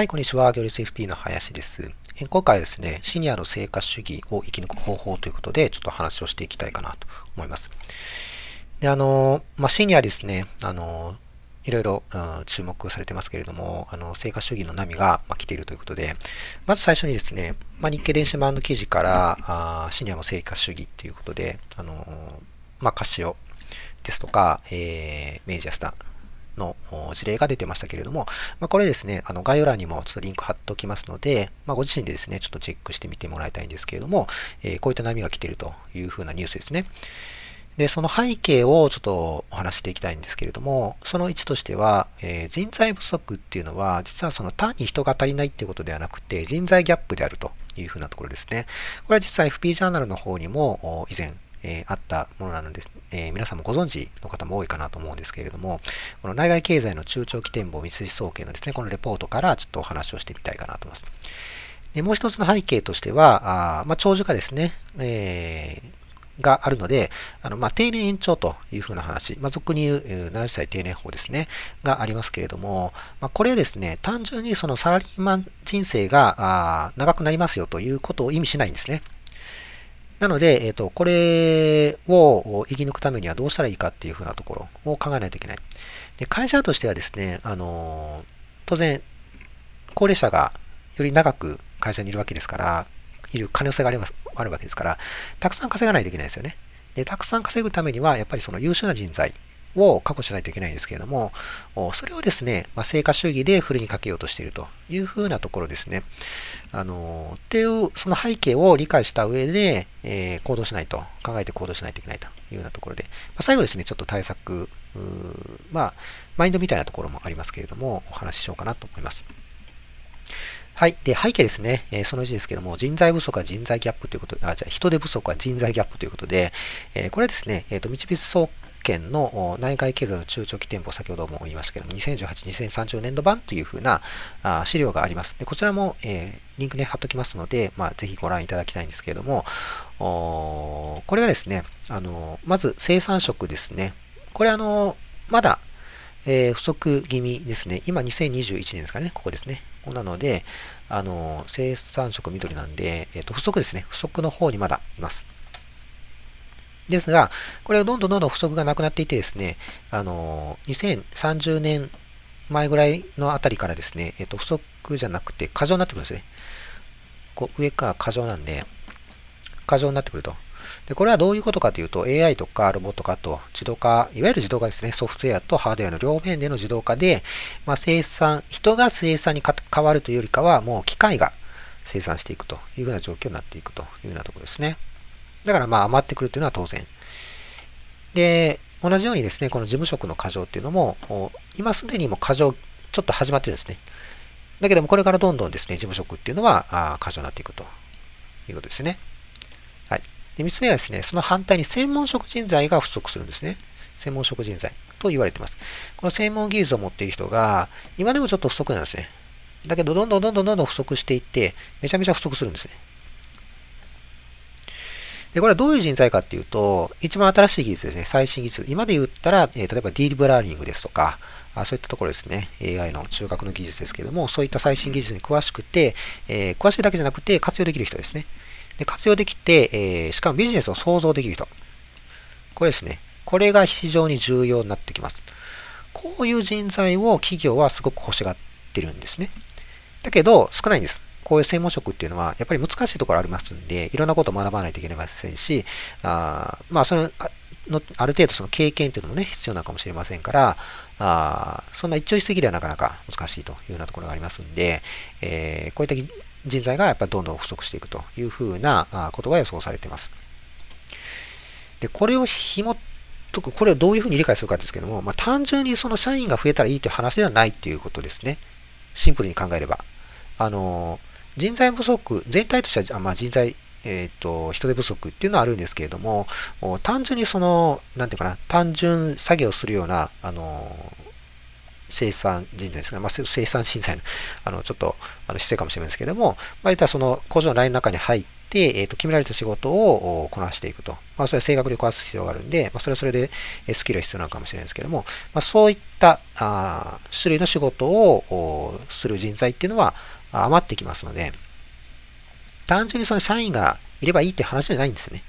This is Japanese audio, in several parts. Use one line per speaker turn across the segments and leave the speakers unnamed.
はい、こんにちは。行列 FP の林です。今回はですね、シニアの成果主義を生き抜く方法ということで、ちょっと話をしていきたいかなと思います。で、あの、まあ、シニアですね、あの、いろいろ、うん、注目されてますけれども、あの、成果主義の波が、ま来ているということで、まず最初にですね、まあ、日経電子版の記事からあ、シニアの成果主義ということで、あの、まあ、カシオですとか、えー、メイジャスタの事例が出てましたけれども、まあ、これですね、あの概要欄にもちょっとリンク貼っておきますので、まあ、ご自身でですね、ちょっとチェックしてみてもらいたいんですけれども、えー、こういった波が来ているというふうなニュースですね。で、その背景をちょっとお話していきたいんですけれども、その1としては、えー、人材不足っていうのは、実はその単に人が足りないっていうことではなくて、人材ギャップであるというふうなところですね。これは実は FP ジャーナルの方にも以前えー、あったものなので、えー、皆さんもご存知の方も多いかなと思うんですけれども、この内外経済の中長期展望三菱総研のですね、このレポートからちょっとお話をしてみたいかなと思います。でもう一つの背景としては、あまあ、長寿化ですね、えー、があるので、あのまあ、定年延長というふうな話、まあ、俗に言う70歳定年法ですね、がありますけれども、まあ、これはですね、単純にそのサラリーマン人生が長くなりますよということを意味しないんですね。なので、えっ、ー、と、これを生き抜くためにはどうしたらいいかっていうふうなところを考えないといけない。で会社としてはですね、あの当然、高齢者がより長く会社にいるわけですから、いる可能性がありますあるわけですから、たくさん稼がないといけないですよね。で、たくさん稼ぐためには、やっぱりその優秀な人材を確保しないといけないんですけれども、それをですね、まあ、成果主義でフルにかけようとしているというふうなところですね。あの、っていう、その背景を理解した上で、えー、行動しないと、考えて行動しないといけないというようなところで、まあ、最後ですね、ちょっと対策、まあ、マインドみたいなところもありますけれども、お話ししようかなと思います。はい。で、背景ですね。えー、その1ですけども、人材不足は人材ギャップということ、あ、じゃあ人手不足は人材ギャップということで、えー、これはですね、えっ、ー、と、三菱総県の内外経済の中長期店舗、先ほども言いましたけども、2018、2030年度版というふうな資料があります。でこちらも、えー、リンクね、貼っときますので、まあ、ぜひご覧いただきたいんですけれども、これがですね、あのまず生産食ですね。これあの、まだ、えー、不足気味ですね。今2021年ですかね、ここですね。なので、あの生産食緑なんで、えーと不足ですね。不足の方にまだいます。ですが、これはどんどんどんどん不足がなくなっていてですね、あの、2030年前ぐらいのあたりからですね、えっと、不足じゃなくて過剰になってくるんですね。こう上から過剰なんで、過剰になってくると。で、これはどういうことかというと、AI とかロボット化と自動化、いわゆる自動化ですね、ソフトウェアとハードウェアの両面での自動化で、まあ、生産、人が生産に変わるというよりかは、もう機械が生産していくというような状況になっていくというようなところですね。だからまあ余ってくるというのは当然。で、同じようにですね、この事務職の過剰っていうのも、今すでにも過剰、ちょっと始まってるんですね。だけども、これからどんどんですね、事務職っていうのは過剰になっていくということですね。はい。で、3つ目はですね、その反対に専門職人材が不足するんですね。専門職人材と言われてます。この専門技術を持っている人が、今でもちょっと不足なんですね。だけど、どんどんどんどんどんどん不足していって、めちゃめちゃ不足するんですね。で、これはどういう人材かっていうと、一番新しい技術ですね。最新技術。今で言ったら、え、例えばディープラーニングですとか、あそういったところですね。AI の中核の技術ですけども、そういった最新技術に詳しくて、えー、詳しいだけじゃなくて活用できる人ですね。で活用できて、えー、しかもビジネスを創造できる人。これですね。これが非常に重要になってきます。こういう人材を企業はすごく欲しがってるんですね。だけど、少ないんです。こういう専門職っていうのは、やっぱり難しいところありますんで、いろんなことを学ばないといけませんし、あまあ、その、のある程度その経験っていうのもね、必要なのかもしれませんから、あそんな一朝一夕ではなかなか難しいというようなところがありますんで、えー、こういった人材がやっぱりどんどん不足していくというふうなことが予想されています。で、これを紐解く、これをどういうふうに理解するかですけども、まあ、単純にその社員が増えたらいいという話ではないということですね。シンプルに考えれば。あのー人材不足、全体としては、まあ、人材、えっ、ー、と、人手不足っていうのはあるんですけれども、単純にその、なんていうかな、単純作業するような、あの、生産人材ですね。まあ、生産人材の、あの、ちょっと、あの、失礼かもしれないですけれども、まあ、いったその工場のラインの中に入って、えっ、と、決められた仕事をこなしていくと。まあ、それは正確にこなす必要があるんで、まあ、それはそれでスキルが必要なのかもしれないですけども、まあ、そういったあ種類の仕事をする人材っていうのは余ってきますので、単純にその社員がいればいいって話じゃないんですよね。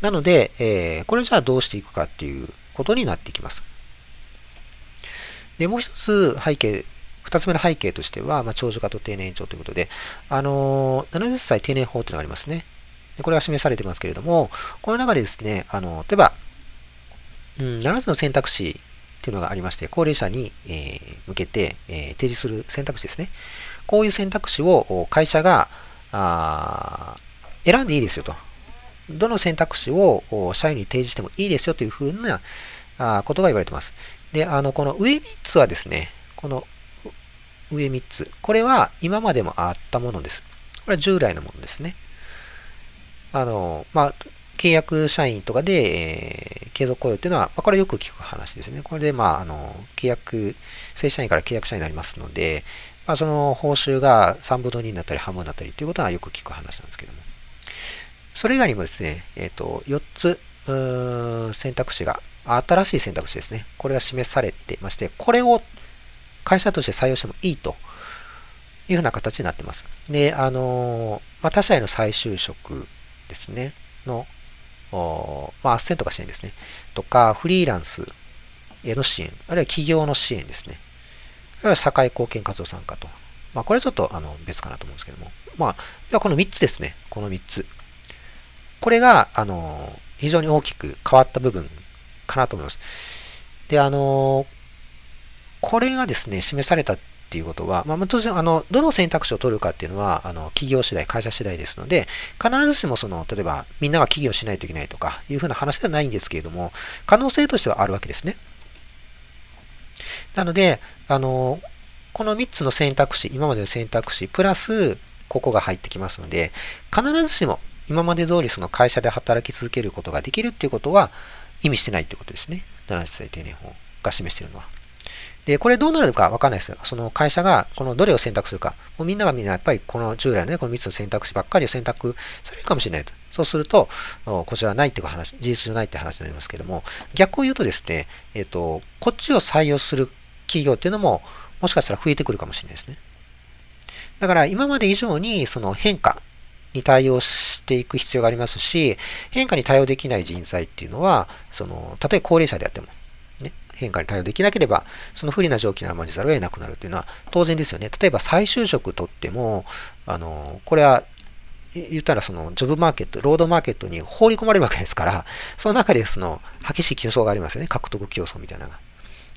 なので、えー、これじゃあどうしていくかっていうことになってきます。で、もう一つ背景、二つ目の背景としては、まあ、長寿化と定年延長ということで、あのー、70歳定年法というのがありますね。これは示されてますけれども、この中でですね、あの、例えば、うん、7つの選択肢っていうのがありまして、高齢者に、え、向けて、え、提示する選択肢ですね。こういう選択肢を会社が選んでいいですよと。どの選択肢を社員に提示してもいいですよというふうなことが言われてます。で、あの、この上3つはですね、この上3つ。これは今までもあったものです。これは従来のものですね。あの、まあ、契約社員とかで、えー、継続雇用っていうのは、まあ、これよく聞く話ですね。これで、まあ、あの、契約、正社員から契約者になりますので、まあ、その報酬が3分の2になったり半分になったりということはよく聞く話なんですけども。それ以外にもですね、えっ、ー、と、4つ、選択肢が、新しい選択肢ですね。これが示されてまして、これを会社として採用してもいいというふうな形になってます。で、あの、まあ、他社への再就職ですね、の、まあ、斡旋とか支援ですね。とか、フリーランスへの支援、あるいは企業の支援ですね。あるいは社会貢献活動参加と。まあ、これはちょっとあの別かなと思うんですけども。まあ、この3つですね。この3つ。これが、あの、非常に大きく変わった部分かなと思います。で、あの、これがですね、示されたっていうことは、まあ、当然、あの、どの選択肢を取るかっていうのは、あの、企業次第、会社次第ですので、必ずしもその、例えば、みんなが企業しないといけないとか、いうふうな話ではないんですけれども、可能性としてはあるわけですね。なので、あの、この3つの選択肢、今までの選択肢、プラス、ここが入ってきますので、必ずしも今まで通りその会社で働き続けることができるっていうことは意味してないってことですね。70歳定年法が示しているのは。で、これどうなるかわかんないですよ。その会社がこのどれを選択するか。もうみんながみんなやっぱりこの従来のね、この3つの選択肢ばっかりを選択されるかもしれないと。そうすると、こちらはないっていう話、事実じゃないって話になりますけども、逆を言うとですね、えっ、ー、と、こっちを採用する企業っていうのも、もしかしたら増えてくるかもしれないですね。だから今まで以上にその変化に対応していく必要がありますし、変化に対応できない人材っていうのは、その、たとえ高齢者であっても、変化に対応できなければ、その不利な条件に甘じざるを得なくなるというのは当然ですよね。例えば再就職とっても、あの、これは言ったらそのジョブマーケット、ロードマーケットに放り込まれるわけですから、その中でその激しい競争がありますよね。獲得競争みたいなのが。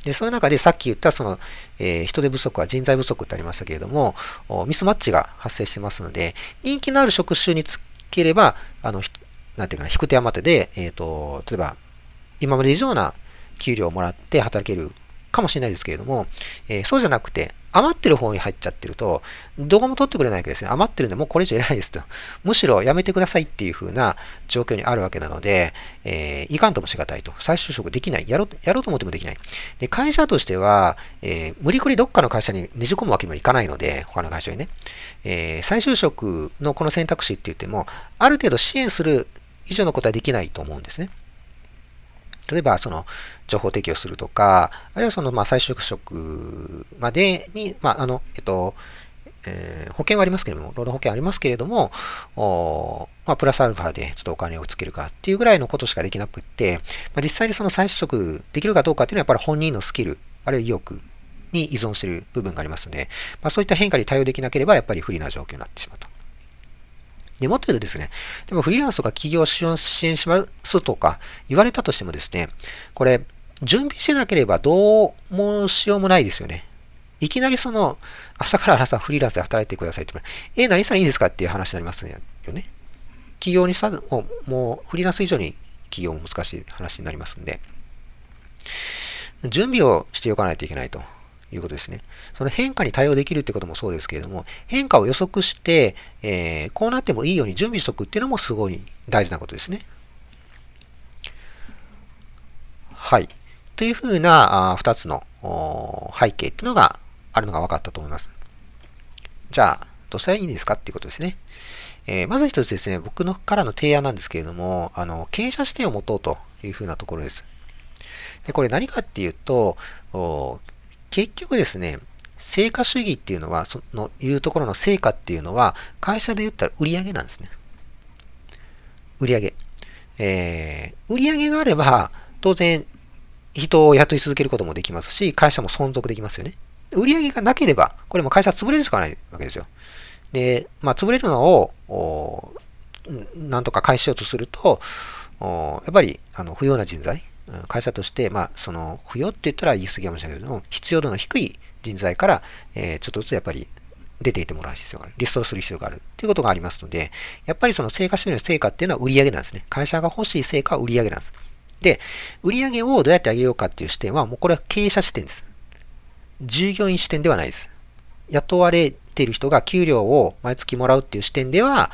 で、そういう中でさっき言ったその、えー、人手不足は人材不足ってありましたけれども、ミスマッチが発生してますので、人気のある職種につければ、あの、なんていうかな、引く手余手で、えっ、ー、と、例えば、今まで以上な給料をもらって働けるかもしれないですけれども、えー、そうじゃなくて、余ってる方に入っちゃってると、どこも取ってくれないわけですね。余ってるんで、もうこれ以上いらないですと。むしろやめてくださいっていう風な状況にあるわけなので、えー、いかんともしがたいと。再就職できない。やろう、やろうと思ってもできない。で、会社としては、えー、無理くりどっかの会社にねじ込むわけにもいかないので、他の会社にね。えー、再就職のこの選択肢って言っても、ある程度支援する以上のことはできないと思うんですね。例えば、その、情報提供するとか、あるいはその、まあ、再就職までに、まあ、あの、えっと、えー、保険はありますけれども、労働保険ありますけれども、おまあ、プラスアルファでちょっとお金をつけるかっていうぐらいのことしかできなくって、まあ、実際にその再就職できるかどうかっていうのはやっぱり本人のスキル、あるいは意欲に依存している部分がありますので、まあ、そういった変化に対応できなければやっぱり不利な状況になってしまうと。で、もっと言うとですね、でもフリーランスとか企業を支援しますとか言われたとしてもですね、これ、準備してなければどうもしようもないですよね。いきなりその、明日から朝フリーランスで働いてくださいって言え、え、何したらいいですかっていう話になりますよね。企業にさ、もう、もうフリーランス以上に企業も難しい話になりますんで、準備をしておかないといけないと。いうことですね。その変化に対応できるってこともそうですけれども、変化を予測して、えー、こうなってもいいように準備しておくっていうのもすごい大事なことですね。はい。というふうな2つの背景っていうのがあるのが分かったと思います。じゃあ、どうしたらいいんですかっていうことですね。えー、まず一つですね、僕のからの提案なんですけれども、あの、経営者視点を持とうというふうなところです。で、これ何かっていうと、結局ですね、成果主義っていうのは、そのいうところの成果っていうのは、会社で言ったら売上なんですね。売上。えー、売上があれば、当然、人を雇い続けることもできますし、会社も存続できますよね。売上がなければ、これも会社潰れるしかないわけですよ。で、まあ、潰れるのを、なんとか返しようとすると、やっぱり、あの、不要な人材、会社として、まあ、その、不要って言ったら言い過ぎかもしれないけども、必要度の低い人材から、えー、ちょっとずつやっぱり出ていってもらう必要がある。リストをする必要がある。ということがありますので、やっぱりその成果収入の成果っていうのは売り上げなんですね。会社が欲しい成果は売り上げなんです。で、売り上げをどうやって上げようかっていう視点は、もうこれは経営者視点です。従業員視点ではないです。雇われている人が給料を毎月もらうっていう視点では、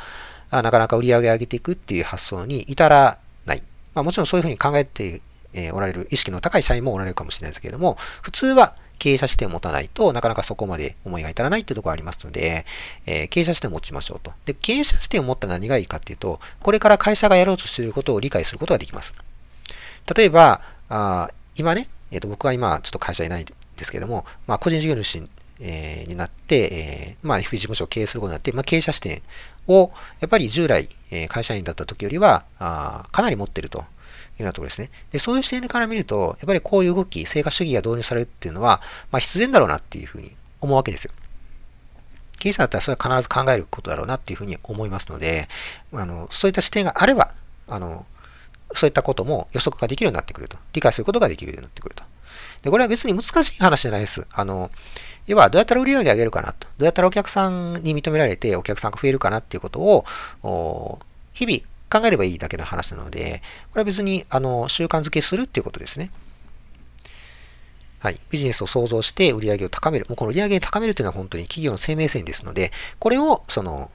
なかなか売り上げ上げていくっていう発想に至らない。まあ、もちろんそういうふうに考えてえおられる意識の高い社員もおられるかもしれないですけれども、普通は経営者視点を持たないとなかなかそこまで思いが至らないっていうところがありますので、えー、経営者視点を持ちましょうと。で、経営者視点を持ったら何がいいかっていうと、これから会社がやろうとしていることを理解することができます。例えば、あ今ね、えー、と僕は今ちょっと会社いないですけども、まあ、個人事業主えー、になって、えー、まあ、FP 事務所を経営することになって、まあ、経営者視点を、やっぱり従来、えー、会社員だった時よりは、あかなり持ってるというようなところですね。で、そういう視点から見ると、やっぱりこういう動き、成果主義が導入されるっていうのは、まあ、必然だろうなっていうふうに思うわけですよ。経営者だったらそれは必ず考えることだろうなっていうふうに思いますので、あの、そういった視点があれば、あの、そういったことも予測ができるようになってくると。理解することができるようになってくると。で、これは別に難しい話じゃないです。あの、要はどうやったら売り上げ上げるかなと。どうやったらお客さんに認められてお客さんが増えるかなっていうことを、日々考えればいいだけの話なので、これは別に、あの、習慣づけするっていうことですね。はい。ビジネスを創造して売り上げを高める。もうこの売り上げを高めるというのは本当に企業の生命線ですので、これを、その、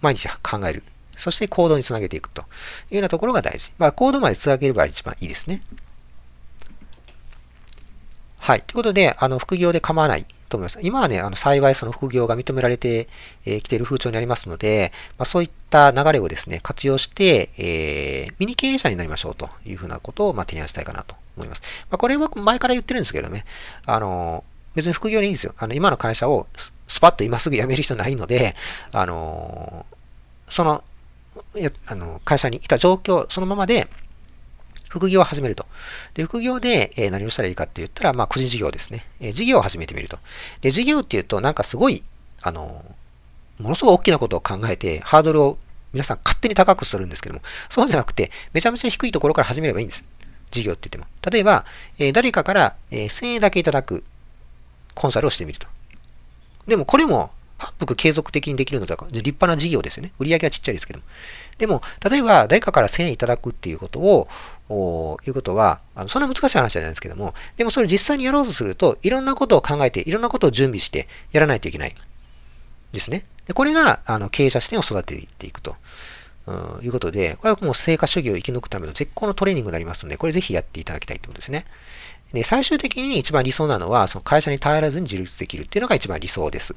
毎日考える。そして行動につなげていくというようなところが大事。まあ、行動までつなげれば一番いいですね。はい。ということで、あの、副業で構わないと思います。今はね、あの幸いその副業が認められてき、えー、ている風潮にありますので、まあ、そういった流れをですね、活用して、えー、ミニ経営者になりましょうというふうなことを、まあ、提案したいかなと思います。まあ、これは前から言ってるんですけどね、あの、別に副業でいいんですよ。あの、今の会社をスパッと今すぐ辞める人ないので、あの、その、あの会社にいた状況、そのままで、副業を始めると。で、副業で、え何をしたらいいかって言ったら、まあ、個人事業ですね。え事業を始めてみると。で、事業っていうと、なんかすごい、あの、ものすごい大きなことを考えて、ハードルを皆さん勝手に高くするんですけども、そうじゃなくて、めちゃめちゃ低いところから始めればいいんです。事業って言っても。例えば、え誰かから、え1000円だけいただくコンサルをしてみると。でも、これも反復継続的にできるのだから、立派な事業ですよね。売り上げはちっちゃいですけども。でも、例えば誰かから1000円いただくっていうことを、おいうことは、あのそんな難しい話じゃないですけども、でもそれ実際にやろうとすると、いろんなことを考えて、いろんなことを準備してやらないといけない。ですね。でこれが、あの、経営者視点を育てていくと。うん、いうことで、これはもう成果主義を生き抜くための絶好のトレーニングになりますので、これぜひやっていただきたいということですね。で、最終的に一番理想なのは、その会社に頼らずに自立できるっていうのが一番理想です。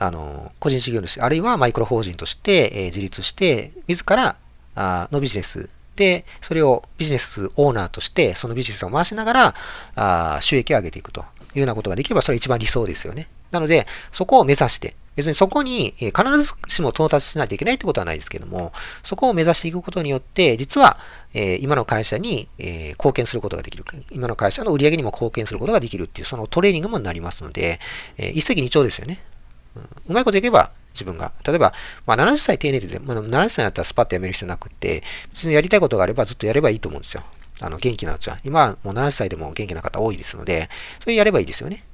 あの、個人事業主、あるいはマイクロ法人として、えー、自立して、自らあのビジネスで、それをビジネスオーナーとして、そのビジネスを回しながら、あ収益を上げていくというようなことができれば、それは一番理想ですよね。なので、そこを目指して、別にそこに必ずしも到達しないといけないってことはないですけども、そこを目指していくことによって、実は、え今の会社に、え貢献することができる。今の会社の売り上げにも貢献することができるっていう、そのトレーニングもなりますので、え一石二鳥ですよね。うまいこといけば自分が。例えば、まあ、70歳定年で、まあ、70歳だったらスパッと辞める必要なくって、別にやりたいことがあればずっとやればいいと思うんですよ。あの、元気なうちは。今はもう70歳でも元気な方多いですので、それやればいいですよね。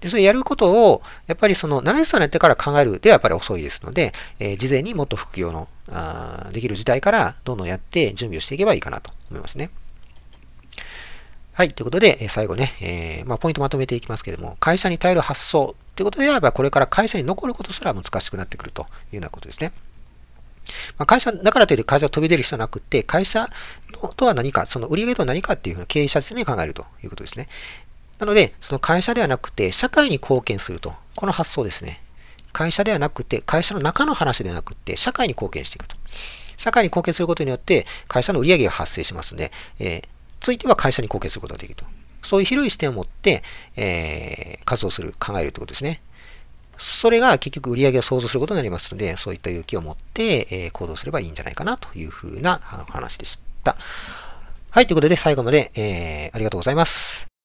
で、それやることを、やっぱりその70歳になってから考えるではやっぱり遅いですので、えー、事前にもっと副業のあできる時代からどんどんやって準備をしていけばいいかなと思いますね。はい。ということで、最後ね、えー、まあ、ポイントまとめていきますけれども、会社に頼る発想ということであれば、これから会社に残ることすら難しくなってくるというようなことですね。まあ、会社、だからといって会社を飛び出る必要はなくて、会社とは何か、その売上とは何かっていうふうな経営者ですね、考えるということですね。なので、その会社ではなくて、社会に貢献すると。この発想ですね。会社ではなくて、会社の中の話ではなくて、社会に貢献していくと。社会に貢献することによって、会社の売上が発生しますので、えー、ついては会社に貢献することができると。そういう広い視点を持って、えー、活動する、考えるということですね。それが結局売り上げを想像することになりますので、そういった勇気を持って、えー、行動すればいいんじゃないかなというふうな話でした。はい、ということで最後まで、えー、ありがとうございます。